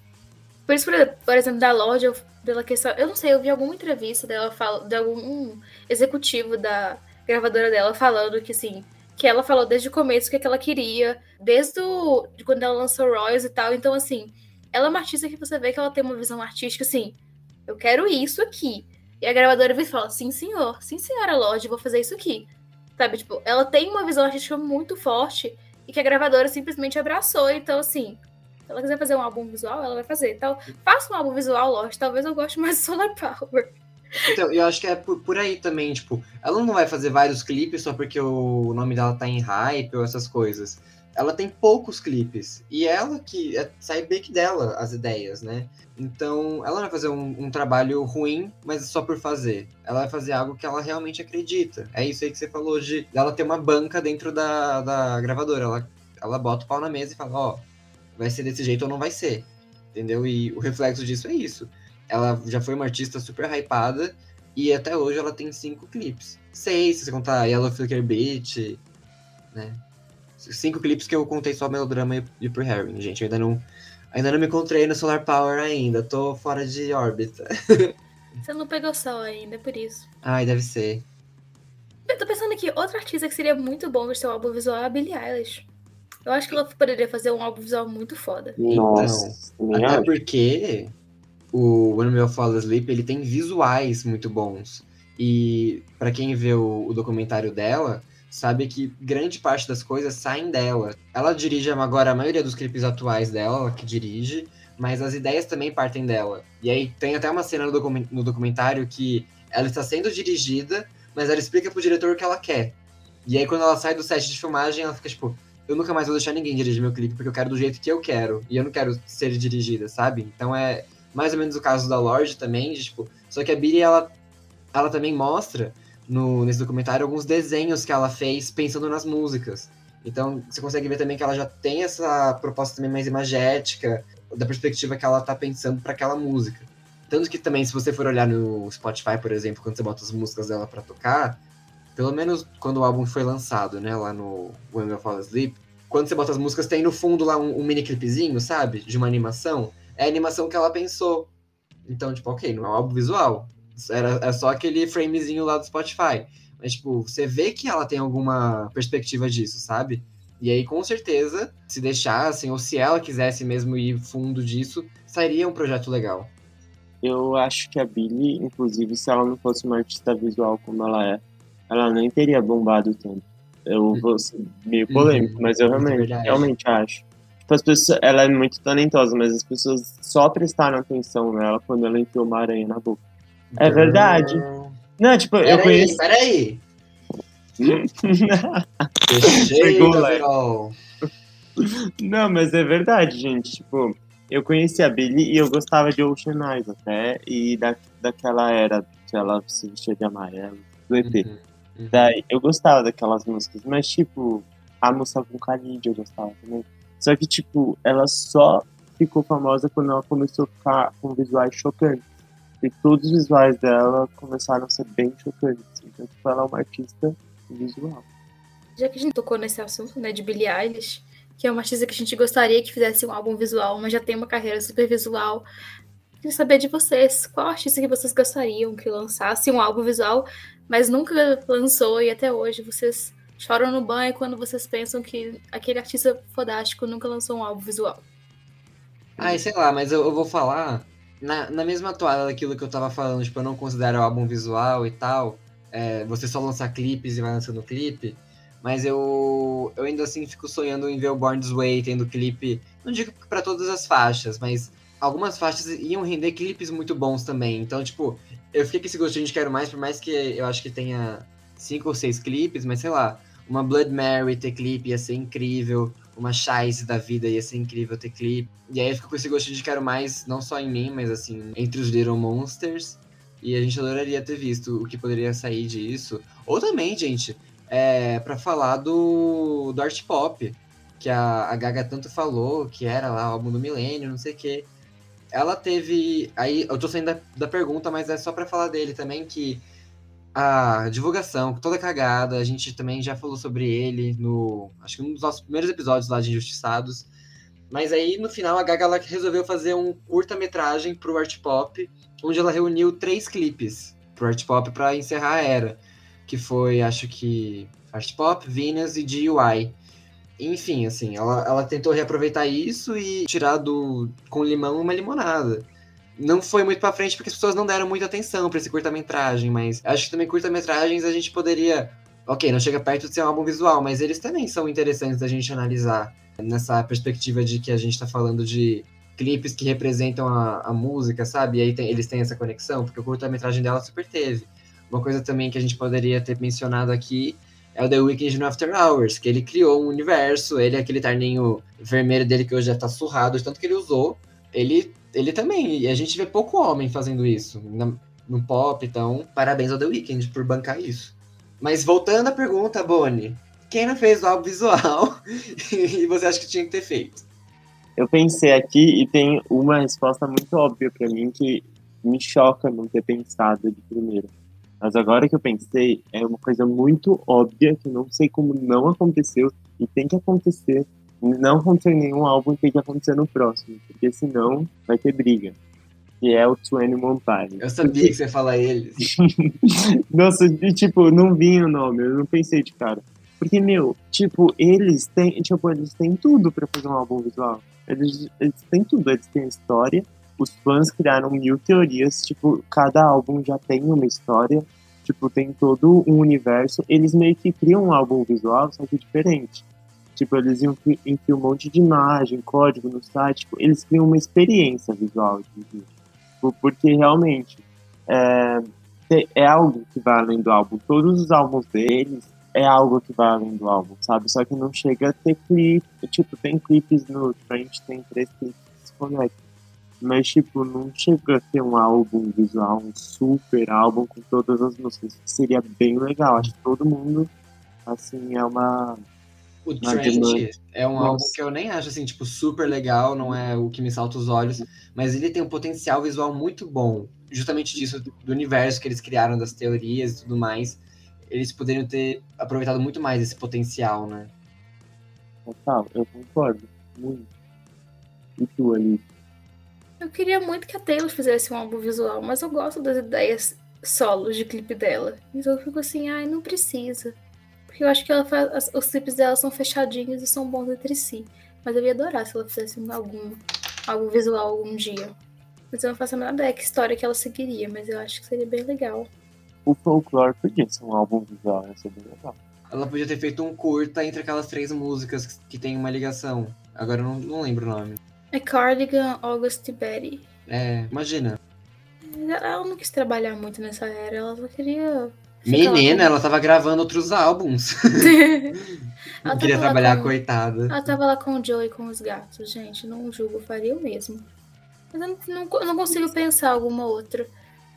Por isso, por exemplo, da loja, pela questão. Eu não sei, eu vi alguma entrevista dela de algum executivo da gravadora dela falando que assim. Que ela falou desde o começo o que, é que ela queria, desde o, de quando ela lançou Royals e tal. Então, assim, ela é uma artista que você vê que ela tem uma visão artística assim. Eu quero isso aqui. E a gravadora vem e fala: sim, senhor, sim, senhora loja, vou fazer isso aqui. Sabe, tipo, ela tem uma visão artística muito forte e que a gravadora simplesmente abraçou. Então, assim, se ela quiser fazer um álbum visual, ela vai fazer. Então, faça um álbum visual, lógico. Talvez eu goste mais de Solar Power. Então, eu acho que é por, por, aí também, tipo, ela não vai fazer vários clipes só porque o nome dela tá em hype ou essas coisas. Ela tem poucos clipes. E ela que é, sai bem que dela as ideias, né? Então, ela não vai fazer um, um, trabalho ruim, mas só por fazer. Ela vai fazer algo que ela realmente acredita. É isso aí que você falou de ela ter uma banca dentro da, da gravadora. Ela, ela bota o pau na mesa e fala, ó, oh, vai ser desse jeito ou não vai ser. Entendeu? E o reflexo disso é isso. Ela já foi uma artista super hypada e até hoje ela tem cinco clipes. Seis, se você contar Yellow Flicker Beach, né? Cinco clipes que eu contei só melodrama e Pro Harry, gente. Eu ainda não, ainda não me encontrei no Solar Power ainda. Tô fora de órbita. Você não pegou sol ainda, é por isso. Ai, deve ser. Eu tô pensando aqui, outra artista que seria muito bom ver seu álbum visual é a Billie Eilish. Eu acho que ela poderia fazer um álbum visual muito foda. Nossa, então, até porque o When We All Fall Asleep, ele tem visuais muito bons. E para quem vê o, o, documentário dela, sabe que grande parte das coisas saem dela. Ela dirige agora a maioria dos clipes atuais dela, ela que dirige, mas as ideias também partem dela. E aí tem até uma cena no, documentário que ela está sendo dirigida, mas ela explica pro diretor o que ela quer. E aí quando ela sai do set de filmagem, ela fica tipo, eu nunca mais vou deixar ninguém dirigir meu clipe, porque eu quero do jeito que eu quero. E eu não quero ser dirigida, sabe? Então é mais ou menos o caso da Lorde também, de, tipo, só que a Billie, ela, ela também mostra no, nesse documentário alguns desenhos que ela fez pensando nas músicas. Então você consegue ver também que ela já tem essa proposta também mais imagética, da perspectiva que ela tá pensando para aquela música. Tanto que também, se você for olhar no Spotify, por exemplo, quando você bota as músicas dela para tocar, pelo menos quando o álbum foi lançado, né, lá no When We Fall Asleep, quando você bota as músicas, tem no fundo lá um, um mini clipezinho, sabe? De uma animação. É a animação que ela pensou. Então, tipo, ok, não é um álbum visual. Era, é só aquele framezinho lá do Spotify. Mas, tipo, você vê que ela tem alguma perspectiva disso, sabe? E aí, com certeza, se deixassem, ou se ela quisesse mesmo ir fundo disso, sairia um projeto legal. Eu acho que a Billie, inclusive, se ela não fosse uma artista visual como ela é, ela nem teria bombado tanto. Eu vou ser meio polêmico, uhum. mas eu realmente, realmente acho. Tipo, as pessoas, ela é muito talentosa, mas as pessoas só prestaram atenção nela quando ela enfiou uma aranha na boca. É verdade. Não, tipo, pera eu conheço. Peraí, Não, mas é verdade, gente. Tipo, eu conheci a Billy e eu gostava de Ocean Eyes até, e da, daquela era que ela se vestia de amarelo, do EP. Uhum. Uhum. Daí, eu gostava daquelas músicas, mas, tipo, a música com Khalid eu gostava também. Só que, tipo, ela só ficou famosa quando ela começou a ficar com visuais chocantes. E todos os visuais dela começaram a ser bem chocantes. Então, tipo, ela é uma artista visual. Já que a gente tocou nesse assunto, né, de Billie Eilish, que é uma artista que a gente gostaria que fizesse um álbum visual, mas já tem uma carreira super visual. Queria saber de vocês, qual artista que vocês gostariam que lançasse um álbum visual, mas nunca lançou e até hoje vocês choram no banho quando vocês pensam que aquele artista fodástico nunca lançou um álbum visual. Ai, sei lá, mas eu, eu vou falar na, na mesma toada daquilo que eu tava falando, tipo, eu não considero álbum visual e tal, é, você só lançar clipes e vai lançando clipe, mas eu, eu ainda assim fico sonhando em ver o Born This Way tendo clipe, não digo para todas as faixas, mas algumas faixas iam render clipes muito bons também, então, tipo, eu fiquei com esse gostinho de quero mais, por mais que eu acho que tenha cinco ou seis clipes, mas sei lá, uma Blood Mary ter clipe ia ser incrível, uma Shice da vida ia ser incrível ter clipe. E aí eu fico com esse gostinho de quero mais, não só em mim, mas assim, entre os Little Monsters. E a gente adoraria ter visto o que poderia sair disso. Ou também, gente, é, para falar do, do art pop, que a, a Gaga tanto falou, que era lá o álbum do milênio, não sei o quê. Ela teve. Aí eu tô saindo da, da pergunta, mas é só para falar dele também que a divulgação, toda cagada, a gente também já falou sobre ele no. Acho que um dos nossos primeiros episódios lá de Injustiçados. Mas aí, no final, a Gaga resolveu fazer um curta-metragem pro Art Pop, onde ela reuniu três clipes pro Art Pop pra encerrar a era. Que foi, acho que, Art Pop, Venus e GUI. Enfim, assim, ela, ela tentou reaproveitar isso e tirar do com limão uma limonada. Não foi muito pra frente porque as pessoas não deram muita atenção para esse curta-metragem, mas acho que também curta-metragens a gente poderia. Ok, não chega perto de ser um álbum visual, mas eles também são interessantes da gente analisar nessa perspectiva de que a gente tá falando de clipes que representam a, a música, sabe? E aí tem, eles têm essa conexão, porque o curta-metragem dela super teve. Uma coisa também que a gente poderia ter mencionado aqui é o The Weeknd no After Hours, que ele criou um universo, ele, aquele terninho vermelho dele que hoje já tá surrado, de tanto que ele usou, ele, ele também, e a gente vê pouco homem fazendo isso na, no pop, então parabéns ao The Weeknd por bancar isso. Mas voltando à pergunta, Bonnie, quem não fez o álbum visual e você acha que tinha que ter feito? Eu pensei aqui e tem uma resposta muito óbvia para mim que me choca não ter pensado de primeiro. Mas agora que eu pensei, é uma coisa muito óbvia que eu não sei como não aconteceu e tem que acontecer. Não acontecer em nenhum álbum tem que acontecer no próximo, porque senão vai ter briga. Que é o Twenty One Pilots. Eu sabia que você ia falar ele. Nossa, tipo, não vinha o nome, eu não pensei de cara. Porque, meu, tipo, eles têm, tipo, eles têm tudo para fazer um álbum visual. Eles, eles têm tudo, eles têm história, os fãs criaram mil teorias, tipo, cada álbum já tem uma história, tipo, tem todo um universo. Eles meio que criam um álbum visual, só que diferente. Tipo, eles enfiam um monte de imagem, código no site, tipo, eles criam uma experiência visual, tipo, porque realmente é, é algo que vai além do álbum. Todos os álbuns deles é algo que vai além do álbum, sabe? Só que não chega a ter clipe, tipo, tem clipes no Trent, tem três clipes que se conectam mas, tipo, não chega a ter um álbum visual, um super álbum com todas as músicas. Seria bem legal. Acho que todo mundo, assim, é uma. O Trent é um Nossa. álbum que eu nem acho, assim, tipo, super legal, não é o que me salta os olhos, mas ele tem um potencial visual muito bom. Justamente disso, do universo que eles criaram, das teorias e tudo mais. Eles poderiam ter aproveitado muito mais esse potencial, né? Total, eu concordo. Muito. E tu, Alice? Eu queria muito que a Taylor fizesse um álbum visual, mas eu gosto das ideias solos de clipe dela. Então eu fico assim, ai, não precisa. Porque eu acho que ela faz, os clipes dela são fechadinhos e são bons entre si. Mas eu ia adorar se ela fizesse algum, algum visual algum dia. Mas eu não faço a menor ideia que história que ela seguiria, mas eu acho que seria bem legal. O Folklore podia ser um álbum visual, ia ser bem legal. Ela podia ter feito um curta entre aquelas três músicas que tem uma ligação. Agora eu não, não lembro o nome. É Cardigan, August e Betty. É, imagina. Ela não quis trabalhar muito nessa era, ela só queria. Menina, ela tava gravando outros álbuns. não queria trabalhar, com... coitada. Ela tava lá com o Joe e com os gatos, gente. Não julgo, faria o mesmo. Mas eu não, não, não consigo pensar alguma outra.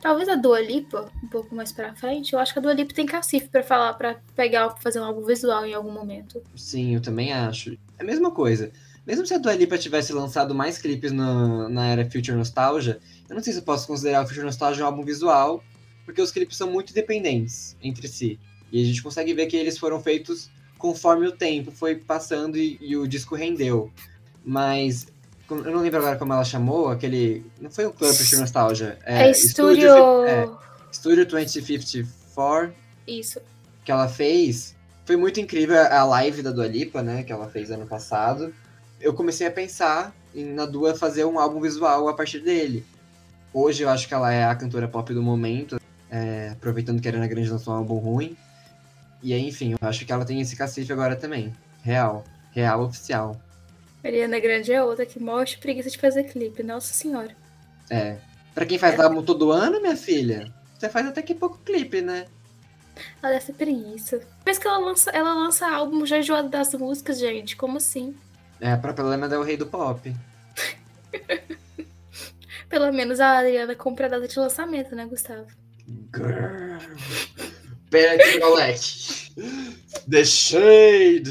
Talvez a Dua Lipa, um pouco mais pra frente. Eu acho que a Dua Lipa tem cacife pra falar, pra pegar, pra fazer um álbum visual em algum momento. Sim, eu também acho. É a mesma coisa. Mesmo se a Dua Lipa tivesse lançado mais clipes no, na era Future Nostalgia, eu não sei se eu posso considerar o Future Nostalgia um álbum visual, porque os clipes são muito independentes entre si. E a gente consegue ver que eles foram feitos conforme o tempo foi passando e, e o disco rendeu. Mas eu não lembro agora como ela chamou, aquele. Não foi o Club Future Nostalgia. É, é Studio. É, Studio 2054. Isso. Que ela fez. Foi muito incrível a live da Dua Lipa, né? Que ela fez ano passado eu comecei a pensar em, na Dua fazer um álbum visual a partir dele. Hoje eu acho que ela é a cantora pop do momento, é, aproveitando que a Ariana Grande lançou um álbum ruim. E aí, enfim, eu acho que ela tem esse cacife agora também. Real. Real oficial. Ariana Grande é outra que mostra preguiça de fazer clipe, nossa senhora. É. Pra quem faz é. álbum todo ano, minha filha, você faz até que pouco clipe, né? Ela deve ser preguiça. Mas que ela lança, ela lança álbum já enjoado das músicas, gente. Como assim? É, a própria Lena é o rei do pop. Pelo menos a Adriana compra a data de lançamento, né, Gustavo? Pera aqui, moleque. The Shade!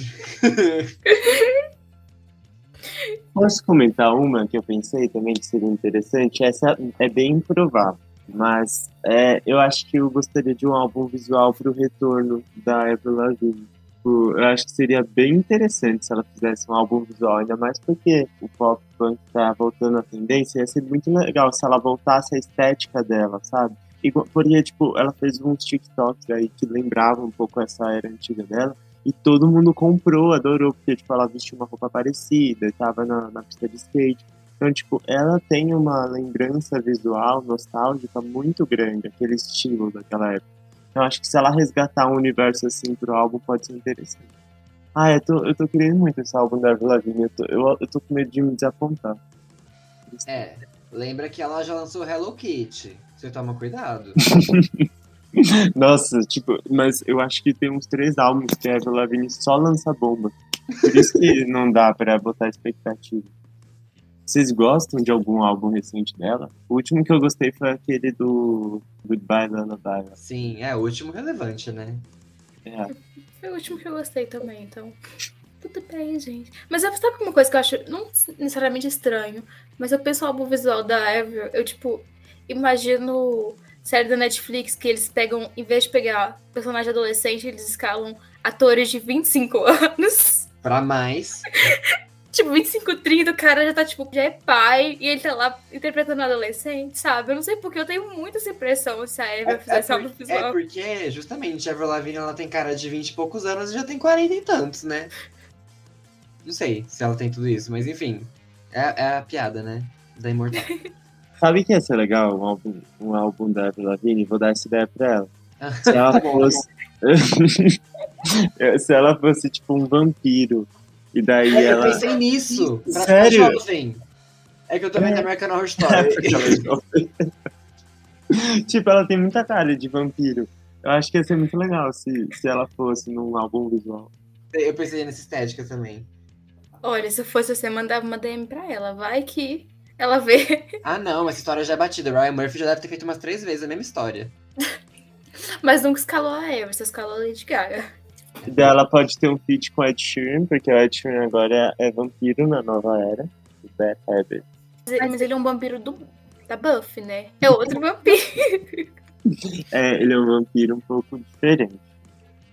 Posso comentar uma que eu pensei também que seria interessante? Essa é bem improvável, mas é, eu acho que eu gostaria de um álbum visual para o retorno da Avril Lavigne. Tipo, eu acho que seria bem interessante se ela fizesse um álbum visual, ainda mais porque o pop punk tá voltando à tendência. Ia ser muito legal se ela voltasse à estética dela, sabe? E porque, tipo, ela fez uns TikToks aí que lembravam um pouco essa era antiga dela. E todo mundo comprou, adorou, porque, tipo, ela vestiu uma roupa parecida, estava na, na pista de skate. Então, tipo, ela tem uma lembrança visual, nostálgica muito grande, aquele estilo daquela época. Então, acho que se ela resgatar um universo assim pro álbum, pode ser interessante. Ah, eu tô, eu tô querendo muito esse álbum da Avril eu eu, eu tô com medo de me desapontar. É, lembra que ela já lançou Hello Kitty. Você toma cuidado. Nossa, tipo, mas eu acho que tem uns três álbuns que a Avril Lavigne só lança bomba. Por isso que não dá pra botar expectativa. Vocês gostam de algum álbum recente dela? O último que eu gostei foi aquele do Goodbye Lullaby. Sim, é o último relevante, né? É. Foi o último que eu gostei também, então. Tudo bem, gente. Mas sabe uma coisa que eu acho não necessariamente estranho, mas eu penso no álbum visual da Avril, eu tipo, imagino série da Netflix que eles pegam, em vez de pegar personagem adolescente, eles escalam atores de 25 anos. Pra mais. tipo, 25, 30, o cara já tá, tipo, já é pai e ele tá lá interpretando adolescente, sabe? Eu não sei porque eu tenho muito essa impressão se a Eva É, fizesse é, algo visual. é porque, justamente, a Avril Lavigne ela tem cara de 20 e poucos anos e já tem 40 e tantos, né? Não sei se ela tem tudo isso, mas enfim. É, é a piada, né? Da Imortal. Sabe que ia ser legal um álbum, um álbum da Avril Lavigne? Vou dar essa ideia pra ela. Se ela fosse. Se ela fosse tipo um vampiro. E daí É, eu ela. pensei nisso. Pra Sério? ficar jovem. É que eu tô vendo É. American Horror Story. tipo, ela tem muita cara de vampiro. Eu acho que ia ser muito legal se, se ela fosse num álbum visual. eu pensei nessa estética também. Olha, se eu fosse você, mandava uma DM pra ela. Vai que ela vê. Ah, não, essa história já é batida. Ryan Murphy já deve ter feito umas três vezes a mesma história. Mas nunca escalou a Eva, você escalou a Lady Gaga. Ela pode ter um feat com o Ed Sheeran, porque o Ed Sheeran agora é, é vampiro na nova era. Bad Habit. Mas ele, é um vampiro do, da Buffy, né? É outro vampiro. É, ele é um vampiro um pouco diferente.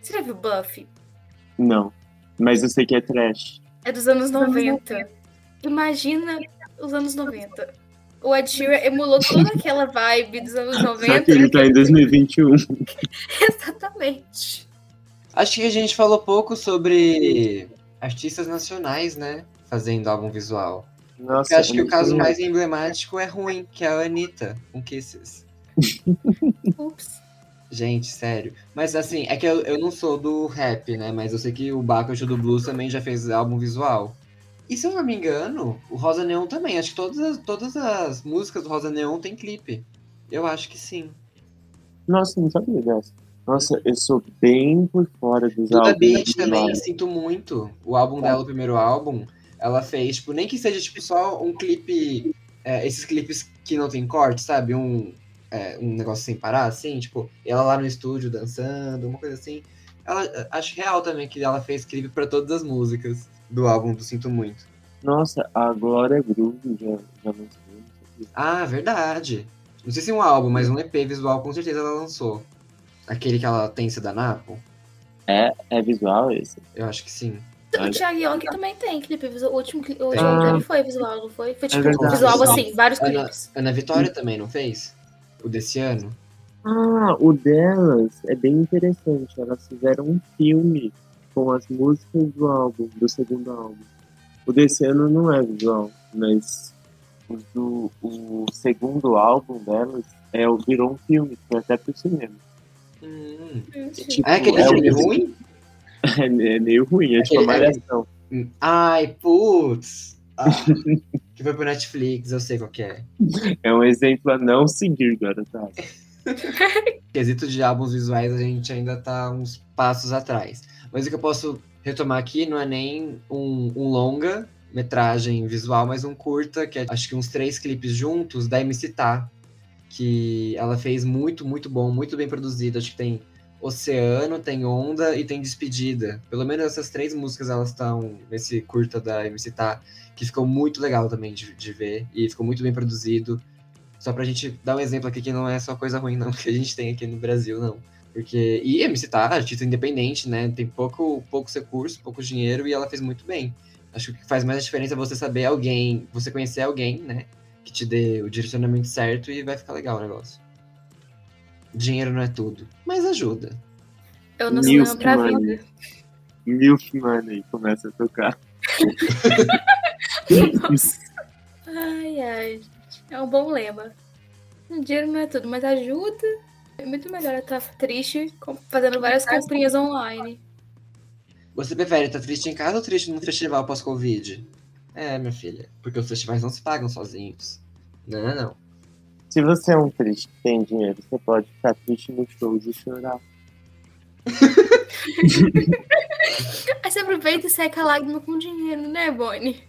Você já viu Buffy? Não. Mas eu sei que é trash. É dos anos 90. Imagina os anos 90. O Ed Sheeran emulou toda aquela vibe dos anos Só 90. que ele tá em 2021. Exatamente. Acho que a gente falou pouco sobre artistas nacionais, né? Fazendo álbum visual. Nossa, Eu acho que o caso mais emblemático é ruim, que é a Anitta, com Kisses. Ups. Gente, sério. Mas assim, é que eu, eu não sou do rap, né? Mas eu sei que o Bacchus do Blues também já fez álbum visual. E se eu não me engano, o Rosa Neon também. Acho que todas as, todas as músicas do Rosa Neon tem clipe. Eu acho que sim. Nossa, não sabia dessa. Nossa, eu sou bem por fora dos Duda álbuns. Beat visuais. também, sinto muito. O álbum dela, o primeiro álbum, ela fez, tipo, nem que seja tipo só um clipe. é, esses clipes que não tem corte, sabe? Um, é, um negócio sem parar, assim, tipo, ela lá no estúdio dançando, uma coisa assim. Ela, acho real também que ela fez clipe pra todas as músicas do álbum do Sinto Muito. Nossa, a Glória Groove já, já lançou. sabia. Ah, verdade. Não sei se um álbum, mas um EP visual com certeza ela lançou. Aquele que ela tem se da Napo? É, é visual esse? Eu acho que sim. O. Thiago York também tem clipe visual. O último, cli- o último Ah. dele foi visual, não foi? Foi tipo verdade. visual assim, vários Ana, clipes. Ana Vitória também, não fez? O desse ano? Ah, o delas é bem interessante. Elas fizeram um filme com as músicas do álbum, do segundo álbum. O desse ano não é visual, mas o, do, o segundo álbum delas é, o- virou um filme, foi até pro cinema. Hum. Tipo, Ah, é aquele é filme ruim? É, é meio ruim, é tipo uma Aquele- malhação. Hum. Ai, putz. Ah, que foi pro Netflix, eu sei qual que é. É um exemplo a não seguir, garotada. Quesito de álbuns visuais, a gente ainda tá uns passos atrás. Mas o que eu posso retomar aqui não é nem um, um longa metragem visual, mas um curta, que é acho que uns três clipes juntos, da MC Tá, que ela fez muito, muito bom, muito bem produzido. Acho que tem Oceano, tem Onda e tem Despedida. Pelo menos essas três músicas elas estão nesse curta da MC Tá, que ficou muito legal também de, de ver e ficou muito bem produzido. Só pra gente dar um exemplo aqui que não é só coisa ruim, não, que a gente tem aqui no Brasil, não. Porque. E MC Tá, artista independente, né? Tem pouco, pouco recurso, pouco dinheiro e ela fez muito bem. Acho que faz mais a diferença você saber alguém, você conhecer alguém, né? Que te dê o direcionamento certo e vai ficar legal o negócio. Dinheiro não é tudo, mas ajuda. Eu não sei pra Money. vida. Milf Money começa a tocar. Ai, ai. gente. É um bom lema. Dinheiro não é tudo, mas ajuda. É muito melhor eu estar triste com- fazendo várias comprinhas online. Você prefere estar triste em casa ou triste num festival pós-Covid? É, minha filha. Porque os festivais não se pagam sozinhos. Não, não, não. Se você é um triste que tem dinheiro, você pode ficar triste nos shows e chorar. Aí você aproveita e seca a lágrima com dinheiro, né, Bonnie?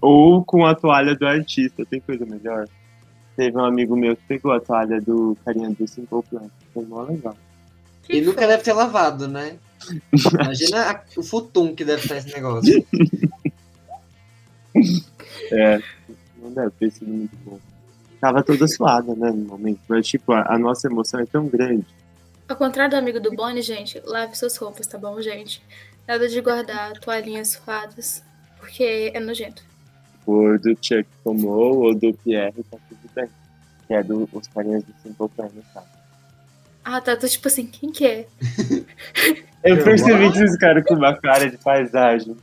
Ou com a toalha do artista, tem coisa melhor? Teve um amigo meu que pegou a toalha do carinha do Simple Plan. Foi mó legal. E nunca deve ter lavado, né? Imagina a- o futum que deve estar esse negócio. É, não deve ter sido muito bom. Tava toda suada, né, no momento. Mas, tipo, a, a nossa emoção é tão grande. Ao contrário do amigo do Bonnie, gente, lave suas roupas, tá bom, gente? Nada de guardar toalhinhas suadas, porque é nojento. For do Chuck tomou ou do Pierre, tá tudo bem. Que é do, os carinhas do Simple Plan, no caso. Ah, tá, tô tipo assim, quem que é? Eu percebi que vocês ficaram com uma cara de paisagem.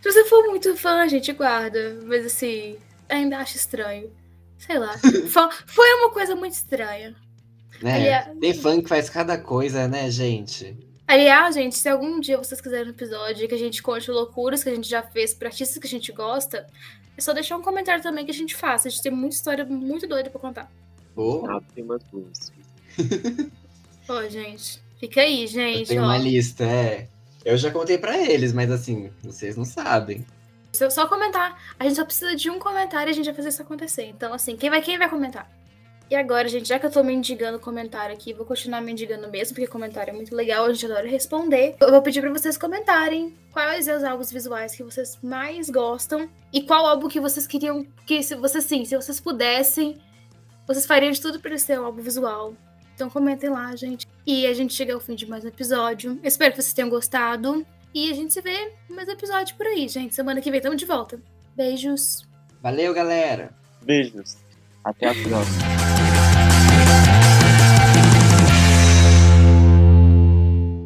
Se você for muito fã, gente, guarda. Mas assim, ainda acho estranho. Sei lá. Foi uma coisa muito estranha. Né? Aliás- Tem fã que faz cada coisa, né, gente? Aliás, gente, se algum dia vocês quiserem um episódio que a gente conte loucuras que a gente já fez pra artistas que a gente gosta, é só deixar um comentário também que a gente faça. A gente tem muita história muito doida pra contar. Pô, Ah, tem umas boas. Ó, gente. Fica aí, gente. ó. uma lista, é. Eu já contei pra eles, mas assim, vocês não sabem. Se- Só comentar. A gente só precisa de um comentário e a gente vai fazer isso acontecer. Então, assim, quem vai, quem vai comentar? E agora, gente, já que eu tô mendigando comentário aqui, vou continuar mendigando mesmo, porque comentário é muito legal, a gente adora responder. Eu vou pedir pra vocês comentarem quais são os álbuns visuais que vocês mais gostam e qual álbum que vocês queriam que, se vocês sim, se vocês pudessem, vocês fariam de tudo pra ele ser um álbum visual. Então comentem lá, gente. E a gente chega ao fim de mais um episódio. Espero que vocês tenham gostado. E a gente se vê no mais episódio por aí, gente. Semana que vem estamos de volta. Beijos. Valeu, galera! Beijos. Até a próxima.